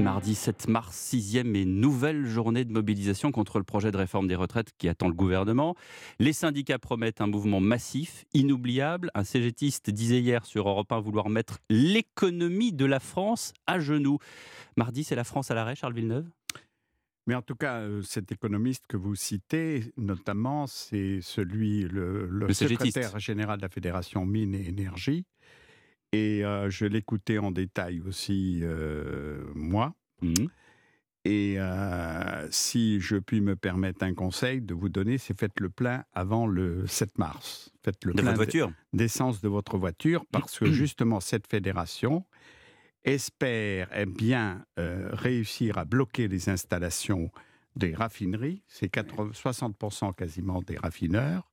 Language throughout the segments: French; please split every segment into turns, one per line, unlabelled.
Mardi 7 mars, sixième et nouvelle journée de mobilisation contre le projet de réforme des retraites qui attend le gouvernement. Les syndicats promettent un mouvement massif, inoubliable. Un CGTiste disait hier sur Europe 1 vouloir mettre l'économie de la France à genoux. Mardi, c'est la France à l'arrêt, Charles Villeneuve?
Mais en tout cas, euh, cet économiste que vous citez, notamment, c'est celui, le, secrétaire général de la Fédération Mines et Énergie, et je l'écoutais en détail aussi, moi. Mmh et si je puis me permettre un conseil de vous donner, c'est faites le plein avant le 7 mars. Faites le
de
plein d'essence de votre voiture, parce que justement, cette fédération espère eh bien réussir à bloquer les installations des raffineries. C'est 60% quasiment des raffineurs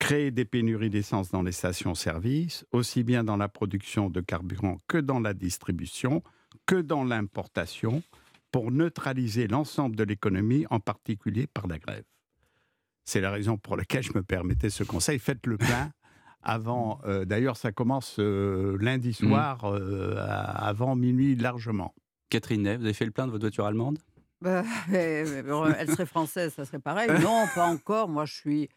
créer des pénuries d'essence dans les stations-service, aussi bien dans la production de carburant que dans la distribution, que dans l'importation, pour neutraliser l'ensemble de l'économie, en particulier par la grève. C'est la raison pour laquelle je me permettais ce conseil. Faites le plein avant. Euh, d'ailleurs, ça commence euh, lundi mmh. soir, euh, avant minuit largement.
Catherine Ney, vous avez fait le plein de votre voiture allemande?
Bah, Elle serait française, ça serait pareil. Non, pas encore. Moi, je suis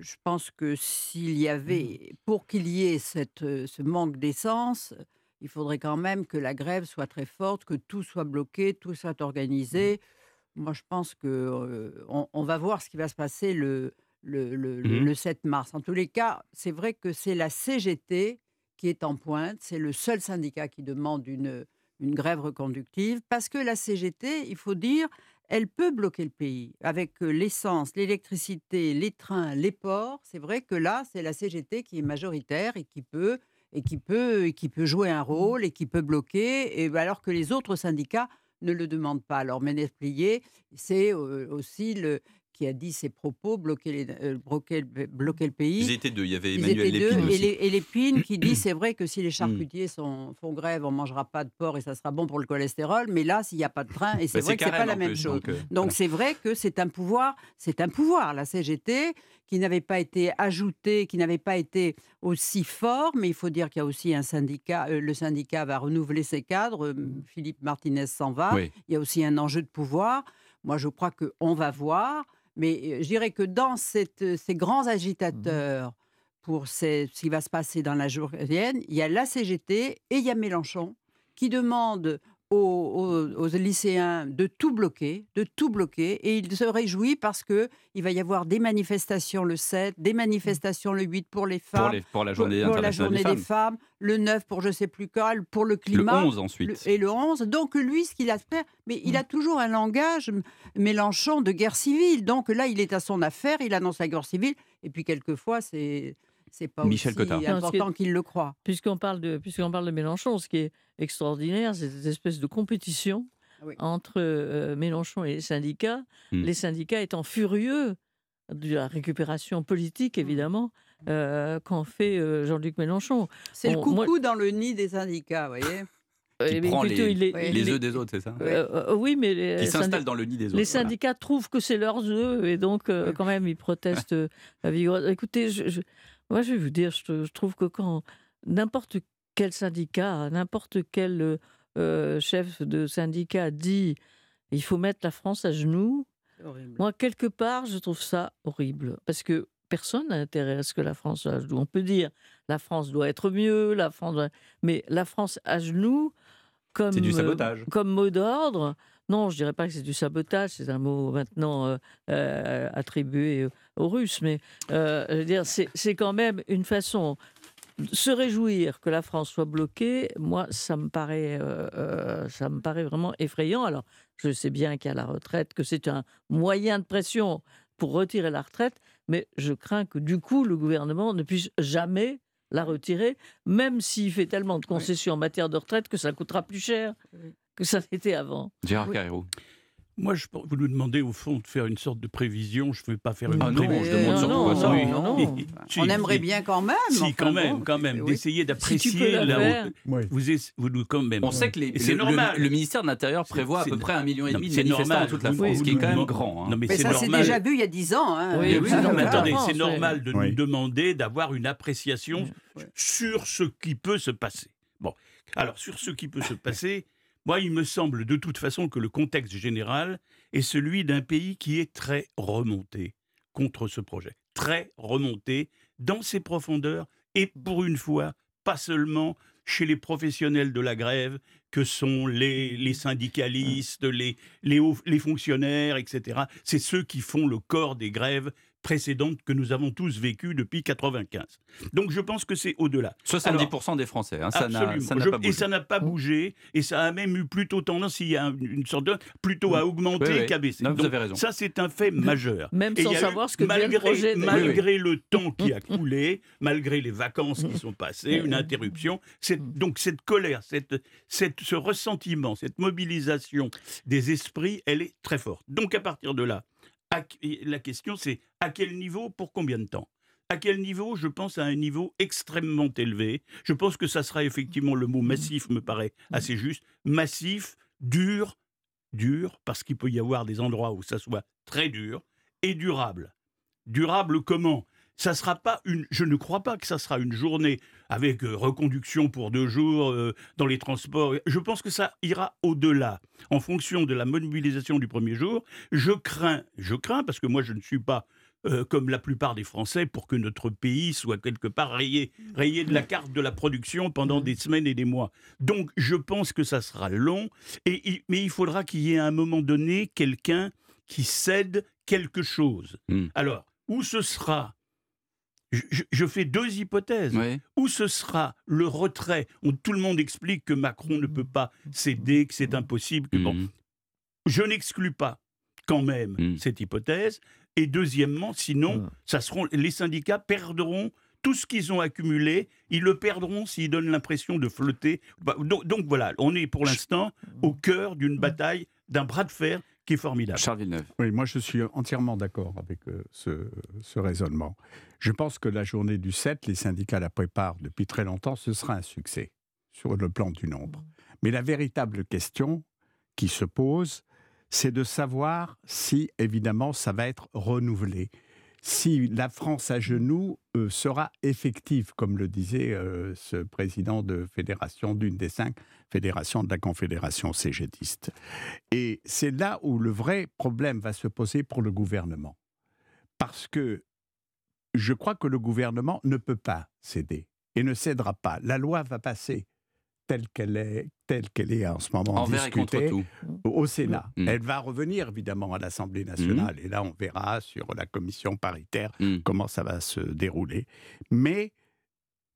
je pense que s'il y mmh. avait, pour qu'il y ait cette, ce manque d'essence, il faudrait quand même que la grève soit très forte, que tout soit bloqué, tout soit mmh. organisé. Moi, je pense que on, va voir ce qui va se passer le, le, le, 7 mmh mars. En tous les cas, c'est vrai que c'est la CGT qui est en pointe. C'est le seul syndicat qui demande une, une grève reconductive parce que la CGT, il faut dire, elle peut bloquer le pays avec l'essence, l'électricité, les trains, les ports. C'est vrai que là, c'est la CGT qui est majoritaire et qui peut et qui peut et qui peut jouer un mmh. rôle et qui peut bloquer, et bah, alors que les autres syndicats ne le demandent pas. Alors Ménès Plié, c'est aussi le, qui a dit ses propos, bloquer, les, euh, bloquer, bloquer, le pays.
Ils étaient deux, il y avait Emmanuel
Lépine Et, Lépine qui dit c'est vrai que si les mm. charcutiers sont, font grève, on ne mangera pas de porc et ça sera bon pour le cholestérol, mais là, s'il n'y a pas de train, et c'est bah, vrai que ce n'est pas la même chose. Euh, donc c'est vrai que c'est un pouvoir, c'est un pouvoir, la CGT, qui n'avait pas été ajouté, qui n'avait pas été aussi fort, mais il faut dire qu'il y a aussi un syndicat, euh, le syndicat va renouveler ses cadres, Philippe Martinez s'en va, il y a aussi un enjeu de pouvoir. Moi, je crois qu'on va voir. Mais je dirais que dans cette, ces grands mmh agitateurs pour ce qui va se passer dans la journée, il y a la CGT et il y a Mélenchon qui demandent aux, lycéens de tout bloquer, de tout bloquer, et il se réjouit parce que il va y avoir des manifestations le 7, des manifestations le 8 pour les femmes,
pour, la journée,
pour, la journée des, femmes. le 9 pour je sais plus quoi, pour le climat,
le 11 ensuite,
et le 11. Donc lui, ce qu'il a fait, mais il a mm. toujours un langage Mélenchon de guerre civile. Donc là, il est à son affaire, il annonce la guerre civile, et puis quelquefois c'est c'est pas Michel aussi important qu'il le croit.
Puisqu'on parle de puisqu'on parle de Mélenchon, ce qui est extraordinaire, c'est cette espèce de compétition ah entre euh, Mélenchon et les syndicats. Hmm. Les syndicats étant furieux de la récupération politique, hmm. évidemment, euh, qu'en fait euh, Jean-Luc Mélenchon.
C'est le coucou dans le nid des syndicats, vous voyez
qui prend les, les, œufs des autres, c'est ça
Oui, mais les,
qui s'installe dans le nid des autres.
Les syndicats trouvent que c'est leurs œufs et donc quand même ils protestent. Écoutez, je, moi, je vais vous dire, je, trouve que quand n'importe quel syndicat, n'importe quel euh, euh, chef de syndicat dit il faut mettre la France à genoux, moi, quelque part, je trouve ça horrible. Parce que personne n'a intérêt à ce que la France soit à genoux. On peut dire la France doit être mieux, la France mais la France à genoux, comme,
du sabotage.
comme mot d'ordre, non, je dirais pas que c'est du sabotage, c'est un mot maintenant euh, euh, attribué aux Russes, mais euh, je veux dire, c'est quand même une façon se réjouir que la France soit bloquée. Moi, ça me paraît, ça me paraît vraiment effrayant. Alors, je sais bien qu'il y a la retraite, que c'est un moyen de pression pour retirer la retraite, mais je crains que du coup, le gouvernement ne puisse jamais la retirer, même s'il fait tellement de concessions en matière de retraite que ça coûtera plus cher que ça n'était avant.
Gérard Carrero.
Moi, je, vous nous demandez au fond de faire une sorte de prévision. Je ne veux pas faire une
ah prévision.
je
demande surtout
pas ça. Non, On aimerait bien quand même.
Si, quand même, quand même, d'essayer d'apprécier la, vous, vous nous quand même.
On sait que c'est normal. Le, ministère de l'Intérieur prévoit à peu près un million et demi de manifestants dans toute la France, ce qui est quand même grand.
Hein. Non, mais, ça, c'est déjà vu il y a dix ans. Hein.
Oui, mais attendez, c'est normal de nous demander d'avoir une appréciation sur ce qui peut se passer. Bon, alors sur ce qui peut se passer Moi, il me semble de toute façon que le contexte général est celui d'un pays qui est très remonté contre ce projet. Très remonté dans ses profondeurs et pour une fois, pas seulement chez les professionnels de la grève que sont les, syndicalistes, les, fonctionnaires, etc. C'est ceux qui font le corps des grèves précédente que nous avons tous vécue depuis 95. Donc je pense que c'est au-delà.
70% des Français, hein, ça n'a pas bougé.
Et ça n'a pas bougé, et ça a même eu plutôt tendance, il y a une sorte de, plutôt à augmenter qu'à baisser.
vous avez raison.
Ça c'est un fait majeur.
Même sans savoir ce que
malgré,
projet
malgré le temps qui a coulé, malgré les vacances qui sont passées, une interruption, donc cette colère, cette, cette, ce ressentiment, cette mobilisation des esprits, elle est très forte. Donc à partir de là, la question c'est à quel niveau, pour combien de temps? À quel niveau Je pense à un niveau extrêmement élevé. Je pense que ça sera effectivement le mot massif, me paraît assez juste. Massif, dur, dur, parce qu'il peut y avoir des endroits où ça soit très dur, et durable. Durable comment? Ça sera pas une, je ne crois pas que ça sera une journée avec euh, reconduction pour deux jours euh, dans les transports. Je pense que ça ira au-delà. En fonction de la mobilisation du premier jour, je crains, je crains parce que moi je ne suis pas euh, comme la plupart des Français pour que notre pays soit quelque part rayé, rayé de la carte de la production pendant des semaines et des mois. Donc je pense que ça sera long, et, mais il faudra qu'il y ait à un moment donné quelqu'un qui cède quelque chose. Hmm. Alors, où ce sera je, fais deux hypothèses. Où ce sera le retrait où tout le monde explique que Macron ne peut pas céder, que c'est impossible. bon. Mhm. Je n'exclus pas quand même mhm. cette hypothèse. Et deuxièmement, sinon, ça seront, les syndicats perdront tout ce qu'ils ont accumulé, ils le perdront s'ils donnent l'impression de flotter. Bah, donc, voilà, on est pour l'instant au cœur d'une bataille, d'un bras de fer qui est formidable.
Charles Villeneuve.
Oui, moi je suis entièrement d'accord avec euh, ce, raisonnement. Je pense que la journée du 7, les syndicats la préparent depuis très longtemps, ce sera un succès sur le plan du nombre. Mais la véritable question qui se pose, c'est de savoir si, évidemment, ça va être renouvelé si la France à genoux euh, sera effective, comme le disait euh, ce président de fédération, d'une des cinq fédérations de la Confédération cégétiste. Et c'est là où le vrai problème va se poser pour le gouvernement. Parce que je crois que le gouvernement ne peut pas céder et ne cédera pas. La loi va passer telle qu'elle est, telle qu'elle est en ce moment discutée au Sénat. Mm. Elle va revenir évidemment à l'Assemblée nationale mm. et là on verra sur la commission paritaire mm. comment ça va se dérouler. Mais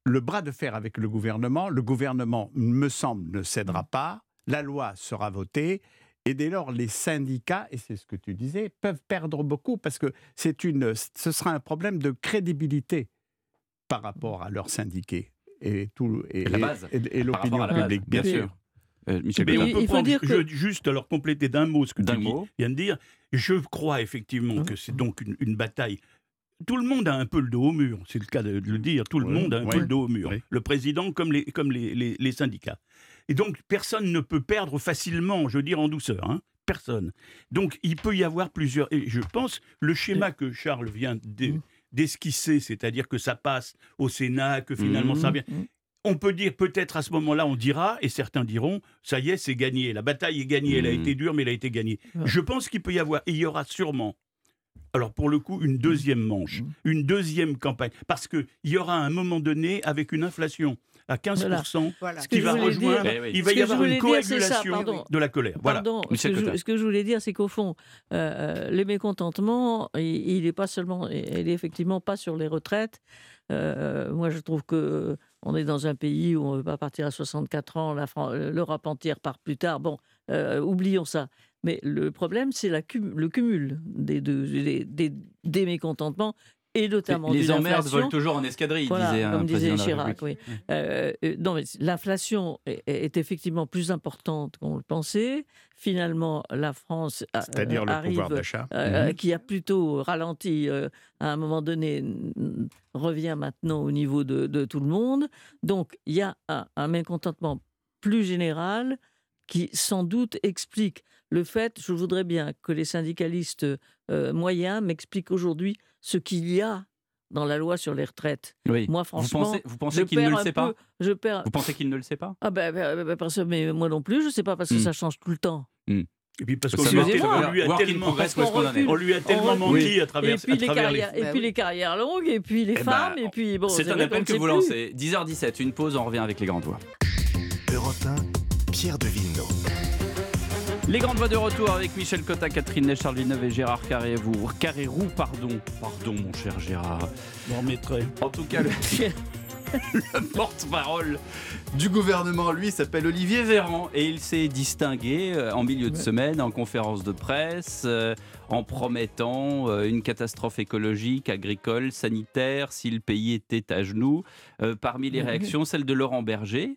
le bras de fer avec le gouvernement, le gouvernement me semble ne cédera pas, la loi sera votée et dès lors, les syndicats, et c'est ce que tu disais, peuvent perdre beaucoup parce que c'est une, ce sera un problème de crédibilité par rapport à leurs syndiqués et, tout, et, et, l'opinion publique, bien sûr.
Euh, mais on peut prendre, je, juste alors compléter d'un mot ce que tu viens de dire. Je crois effectivement que c'est donc une, bataille. Tout le monde a un peu le dos au mur, c'est le cas de, le dire. Tout le monde a un peu le dos au mur. Le président comme les, comme les, les, syndicats. Et donc personne ne peut perdre facilement, je veux dire en douceur. Hein. personne. Donc il peut y avoir plusieurs. Et je pense le schéma que Charles vient mmh d'esquisser, c'est-à-dire que ça passe au Sénat, que finalement ça mmh, vient. Mmh. On peut dire peut-être à ce moment-là, on dira, et certains diront, ça y est, c'est gagné. La bataille est gagnée. Elle a mmh. été dure, mais elle a été gagnée. Je pense qu'il peut y avoir, et il y aura sûrement, alors pour le coup, une deuxième manche, une deuxième campagne, parce qu'il y aura un moment donné, avec une inflation à 15%, Ce qui va rejoindre, eh il va y avoir une coagulation de la colère.
Pardon, ce, que je, voulais dire, c'est qu'au fond, euh, les mécontentements, il n'est pas seulement, il est effectivement pas sur les retraites. Euh, moi, je trouve que on est dans un pays où on ne veut pas partir à 64 ans, l'Europe entière part plus tard. Bon, euh, oublions ça. Mais le problème, c'est le cumul des, deux, des, des mécontentements et notamment
les emmerdes volent toujours en escadrille, disait un
comme
disait
Chirac. Oui. Euh, euh, l'inflation est, effectivement plus importante qu'on le pensait. Finalement, la France
c'est-à-dire le pouvoir d'achat,
euh, mhm. qui a plutôt ralenti à un moment donné, revient maintenant au niveau de, tout le monde. Donc, il y a un mécontentement plus général qui sans doute explique le fait, je voudrais bien que les syndicalistes moyens m'expliquent aujourd'hui ce qu'il y a dans la loi sur les retraites.
Oui.
Moi,
Vous
franchement,
pensez, vous
je
pensez qu'il ne
perds
le sait pas
peu- Je perds.
Vous pensez qu'il ne le sait pas
Ah ben, ben, ben, parce que- mais moi non plus, je sais pas parce que
Hmm.
ça change tout le temps.
Et puis parce qu'on lui a
Excusez-moi.
tellement- on lui a tellement, on lui a tellement menti à
et
travers,
puis,
à
les
travers
carrières, et
Bah
puis
oui.
les carrières longues, et puis les
Eh
femmes,
ben,
et puis bon.
C'est un appel que
ne
vous
plus.
lancez. 10h17, une pause, on revient avec les grandes voix.
Europe 1, Pierre de Villeneuve.
Les grandes voix de retour avec Michel Cotta, Catherine Ney, Charles Villeneuve et Gérard Carré-Vous. Carré-Roux, pardon. Pardon, mon cher Gérard.
On remettrait.
En tout cas, le, le porte-parole du gouvernement, lui, s'appelle Olivier Véran et il s'est distingué euh, en milieu de semaine en conférence de presse euh, en promettant euh, une catastrophe écologique, agricole, sanitaire si le pays était à genoux. Parmi les réactions, celle de Laurent Berger.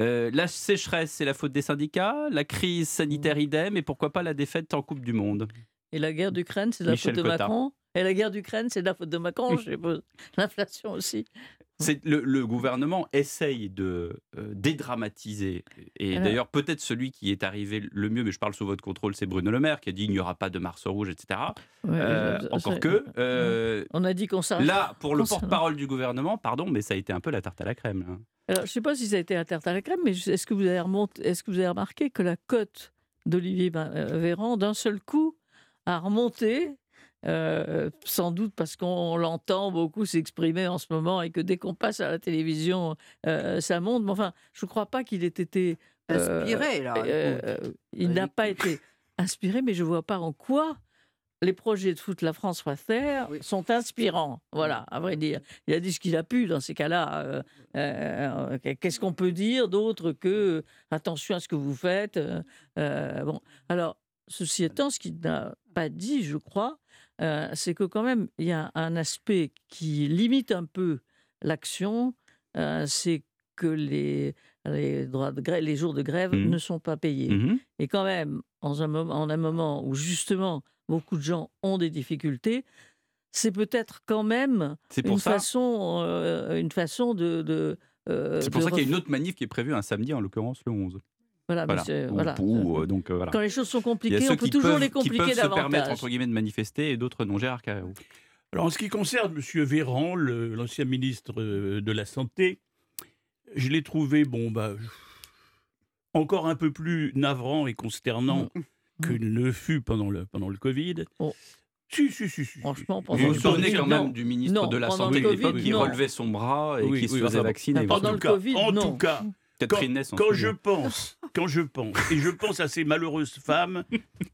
Euh, la sécheresse, c'est la faute des syndicats, la crise sanitaire idem, et pourquoi pas la défaite en Coupe du Monde
Et la guerre d'Ukraine, c'est la
Michel
faute de. Macron. Et la guerre d'Ukraine, c'est de la faute de Macron, je suppose. L'inflation aussi.
C'est le, le gouvernement essaye de euh, dédramatiser. Et
Alors-
d'ailleurs, peut-être celui qui est arrivé le mieux, mais je parle sous votre contrôle, c'est Bruno Le Maire qui a dit il n'y aura pas de Mars rouge, etc.
Ouais,
Euh, encore que. euh,
On a dit qu'on s'arrête.
Là, pour le porte-parole du gouvernement, pardon, mais ça a été un peu la tarte à la crème. là.
Alors, je ne sais pas si ça a été un tarte à la crème, mais est-ce que, vous avez remonté- est-ce que vous avez remarqué que la cote d'Olivier Ben- Véran, d'un seul coup, a remonté euh, sans doute parce qu'on l'entend beaucoup s'exprimer en ce moment et que dès qu'on passe à la télévision, euh, ça monte. Mais enfin, je ne crois pas qu'il ait été. euh,
Inspiré, là.
il n'a pas été inspiré, mais je ne vois pas en quoi les projets de foot La France va faire
Oui.
sont inspirants. Voilà, à vrai dire. Il a dit ce qu'il a pu dans ces cas-là. Euh, euh, Qu'est-ce qu'on peut dire d'autre que euh, attention à ce que vous faites Bon, alors, ceci étant, ce qu'il n'a pas dit, je crois, euh, c'est que quand même, il y a un aspect qui limite un peu l'action, euh, c'est que les, les, droits de grève, les jours de grève
Mhm.
ne sont pas payés.
Mhm.
Et quand même, en un, moment, en un moment où justement beaucoup de gens ont des difficultés, c'est peut-être quand même
pour
une
ça.
façon, euh, une façon de. de euh,
C'est pour
de
ça qu'il y a une autre manif qui est prévue un samedi, en l'occurrence le 11.
Voilà, c'est-
Ou-
voilà.
ou, euh, donc, euh, voilà.
Quand les choses sont
Il y a
compliquées,
ceux
on peut
qui
toujours
peuvent,
les
qui peuvent
compliquer
se permettre
davantage.
entre guillemets de manifester et d'autres non. Gérard Carrérou.
Alors, en ce qui concerne M. Véran, l'ancien ministre euh, de la Santé, je l'ai trouvé, bon, bah, encore un peu plus navrant et consternant que ne le fut pendant le, pendant le Covid.
Oh.
Si, si, si, si.
Franchement,
Vous
pendant
vous
le
souvenez quand
non.
même du ministre
Non,
de la Santé de l'époque qui
non.
relevait son bras et
Oui,
qui se faisait vacciner.
Ah, pendant
en
le Covid,
en
non.
tout cas,
Catherine
quand je pense, quand je pense, et je pense à ces malheureuses femmes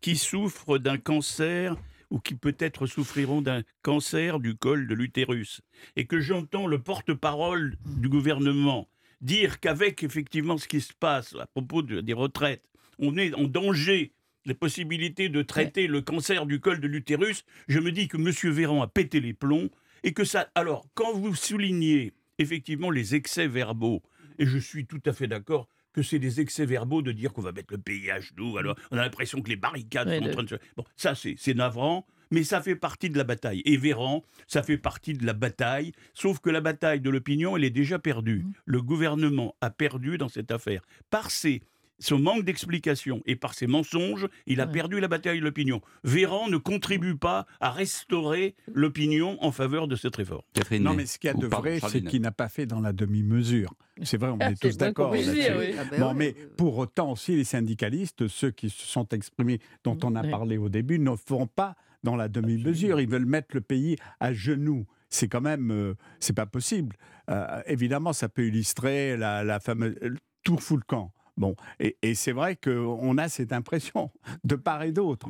qui souffrent d'un cancer ou qui peut-être souffriront d'un cancer du col de l'utérus, et que j'entends le porte-parole du gouvernement dire qu'avec effectivement ce qui se passe à propos de- des retraites, on est en danger les possibilités de traiter le cancer du col de l'utérus, je me dis que M. Véran a pété les plombs et que ça. Alors, quand vous soulignez effectivement les excès verbaux, et je suis tout à fait d'accord que c'est des excès verbaux de dire qu'on va mettre le pays à genoux, alors on a l'impression que les barricades sont en train de se. Bon, ça c'est navrant, mais ça fait partie de la bataille. Et Véran, ça fait partie de la bataille, sauf que la bataille de l'opinion, elle est déjà perdue.
Mhm.
Le gouvernement a perdu dans cette affaire. Par ses son manque d'explication et par ses mensonges, il a
Ouais.
perdu la bataille de l'opinion. Véran ne contribue pas à restaurer l'opinion en faveur de cette réforme.
Catherine
Non, mais ce qu'il y a de vrai, c'est qu'il n'a pas fait dans la demi-mesure. C'est vrai, on
Ah,
est tous d'accord
oui.
Ah ben
Bon,
ouais,
mais
euh,
pour autant aussi, les syndicalistes, ceux qui se sont exprimés, dont on a
Oui.
parlé au début, ne font pas dans la demi-mesure. Ils veulent mettre le pays à genoux. C'est quand même, euh, c'est pas possible. Euh, évidemment, ça peut illustrer la, la fameuse euh, tout fout le camp. Bon, et, et c'est vrai qu'on a cette impression de part et d'autre.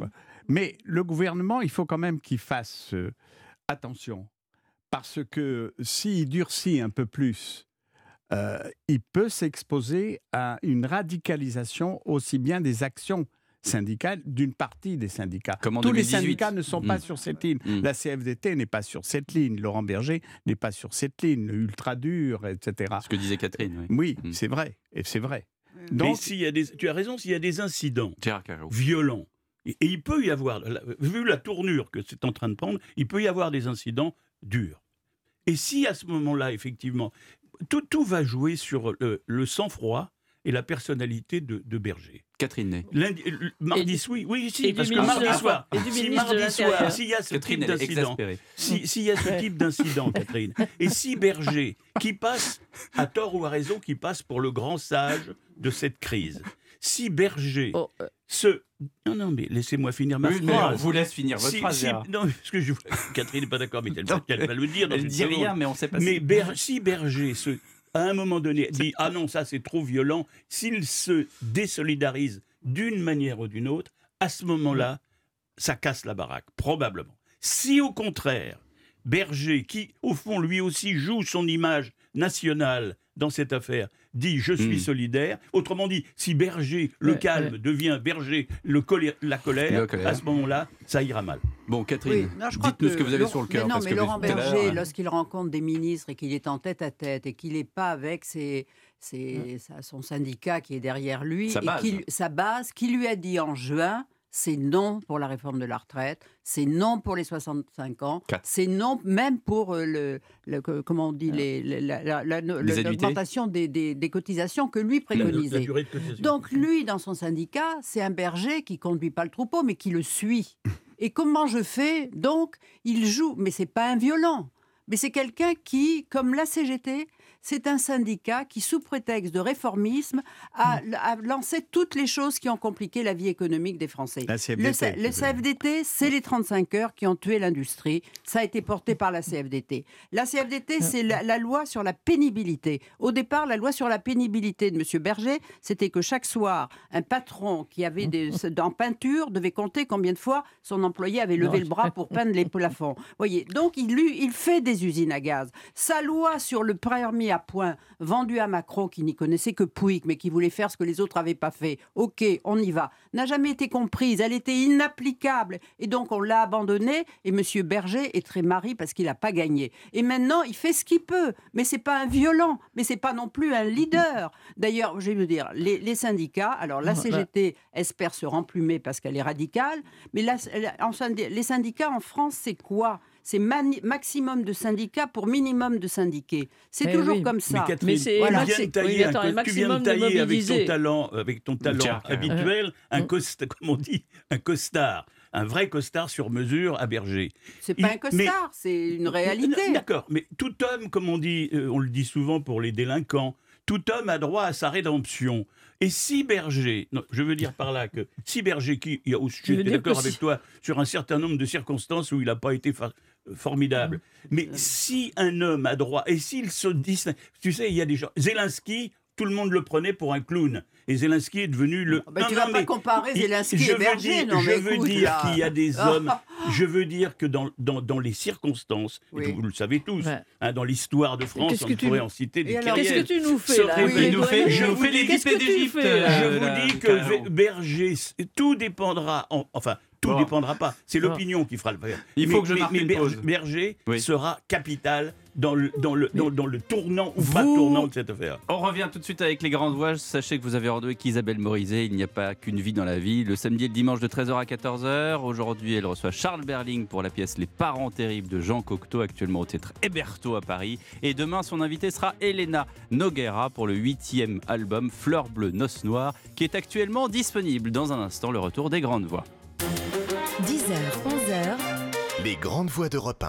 Mais le gouvernement, il faut quand même qu'il fasse euh, attention, parce que s'il durcit un peu plus, euh, il peut s'exposer à une radicalisation aussi bien des actions syndicales d'une partie des syndicats.
Comme
Tous les
2018.
syndicats ne sont pas
Mm.
sur cette ligne.
Mm.
La CFDT n'est pas sur cette ligne. Laurent Berger n'est pas sur cette ligne. Le ultra dur, etc.
Ce que disait Catherine. oui.
Oui,
Mm.
c'est vrai. Et c'est vrai.
Mais
Donc,
s'il y a des, tu as raison, s'il y a des incidents violents, et, et il peut y avoir, vu la tournure que c'est en train de prendre, il peut y avoir des incidents durs. Et si à ce moment-là, effectivement, tout, tout va jouer sur le, le sang-froid, et la personnalité de, de Berger.
Catherine Ney.
Lundi- euh, mardi, oui, oui, si,
et
parce que mardi
de
soir,
et du
si mardi soir, s'il y a ce
Catherine,
type d'incident,
exaspérée.
si- s'il y a ce type d'incident, Catherine, et si Berger, qui passe, à tort ou à raison, qui passe pour le grand sage de cette crise, si Berger
Oh, euh,
se... Non, non, mais laissez-moi finir ma
Oui, mais on
phrase.
vous laisse finir votre
Si-
phrase.
si- non, parce que je... Catherine n'est pas d'accord, mais elle,
Non,
elle va le dire dans
Elle
une
dit
seconde.
rien, mais on sait pas
Mais
si-
Ber- si Berger, se, à un moment donné, dit Ah non, ça c'est trop violent, s'il se désolidarise d'une manière ou d'une autre, à ce moment-là, ça casse la baraque, probablement. Si au contraire, Berger, qui au fond lui aussi joue son image nationale dans cette affaire, dit je suis
Hmm.
solidaire. Autrement dit, si Berger, le
Ouais,
calme,
ouais.
devient Berger, le colère- la colère,
La colère.
à ce moment-là, ça ira mal.
Bon, Catherine, dites-nous ce que vous avez
Laurent-
sur le cœur.
Mais non,
parce
mais
que
Laurent Berger,
euh,
lorsqu'il rencontre des ministres et qu'il est en tête à tête et qu'il n'est pas avec ses, ses- sa- son syndicat qui est derrière lui,
Sa
et
base.
sa base, qui lui a dit en juin, c'est non pour la réforme de la retraite, c'est non pour les 65 ans,
Quatre.
c'est non même pour euh, le, comment on dit, les,
Les annuités.
l'augmentation des, des- des cotisations que lui
La- la
préconisait.
cotisation.
Donc lui, dans son syndicat, c'est un berger qui conduit pas le troupeau, mais qui le suit. Et comment je fais Donc, il joue, mais c'est pas un violent. Mais c'est quelqu'un qui, comme la CGT, c'est un syndicat qui, sous prétexte de réformisme, a, a lancé toutes les choses qui ont compliqué la vie économique des Français.
La
Le,
CFDT.
C- le CFDT, c'est les 35 heures qui ont tué l'industrie. Ça a été porté par la CFDT. La CFDT, c'est la, la loi sur la pénibilité. Au départ, la loi sur la pénibilité de M. Berger, c'était que chaque soir, un patron qui avait des, en peinture devait compter combien de fois son employé avait levé
Non.
le bras pour peindre les plafonds. Voyez, donc il, il fait des usines à gaz. Sa loi sur le à point, vendu à Macron, qui n'y connaissait que Pouic, mais qui voulait faire ce que les autres n'avaient pas fait, ok, on y va, n'a jamais été comprise. Elle était inapplicable. Et donc on l'a abandonnée. Et M. Berger est très mari parce qu'il n'a pas gagné. Et maintenant, il fait ce qu'il peut. Mais c'est pas un violent. Mais c'est pas non plus un leader. D'ailleurs, je vais vous dire, les, les syndicats, alors la. CGT espère se remplumer parce qu'elle est radicale. Mais la- les syndicats en France, c'est quoi? C'est maximum de syndicats pour minimum de syndiqués. C'est
Eh
toujours
oui.
comme
Mais
ça.
Catherine,
c'est-
tu
Voilà.
viens de tailler,
oui,
un
attends,
co-
un
tu viens de
maximum de
tailler avec ton talent, avec ton talent
Tiens, carrément.
habituel, un
Mm.
costard, comme on dit, un costard, un vrai costard sur mesure à Berger.
C'est pas
Il-
un costard, c'est une réalité.
D'accord, mais tout homme, comme on dit, euh, on le dit souvent pour les délinquants, tout homme a droit à sa rédemption. Et si Berger, non, je veux dire par là que si Berger, qui, j'étais
dire
d'accord avec
si-
toi sur un certain nombre de circonstances où il n'a pas été fa- formidable, mais si un homme a droit, et s'il se distingue, tu sais, il y a des gens, Zelensky, tout le monde le prenait pour un clown, et Zelensky est devenu le...
Ah ben, tu
Non,
vas
non,
pas
mais-
comparer Zelensky
je
et
veux
Berger,
dire-
non,
je
mais
veux
écoute,
dire
là.
qu'il y a des hommes. je veux dire que dans, dans, dans les circonstances, et vous le savez tous,
Ouais.
hein, dans l'histoire de France,
qu'est-ce
on
que tu
pourrait
nous-
en citer des
Qu'est-ce que tu nous fais là Oui,
nous fait,
je vous
fait
dis-
là
Je
euh,
vous dis que Berger, tout dépendra, en- enfin, tout dépendra pas. C'est l'opinion qui fera le faire.
Il faut que je marque une pause.
Berger
Oui.
sera capital dans le, dans le, dans, dans le tournant ou pas
Vous-
tournant de cette affaire.
On revient tout de suite avec les grandes voix. Sachez que vous avez rendez-vous avec Isabelle Morizet. Il n'y a pas qu'une vie dans la vie. Le samedi et le dimanche de 13h à 14h. Aujourd'hui, elle reçoit Charles Berling pour la pièce Les parents terribles de Jean Cocteau, actuellement au théâtre Héberto à Paris. Et demain, son invité sera Elena Noguera pour le huitième album Fleur bleue, noce noire, qui est actuellement disponible. Dans un instant, le retour des grandes voix.
10h, 11h. Les grandes voix d'Europe 1.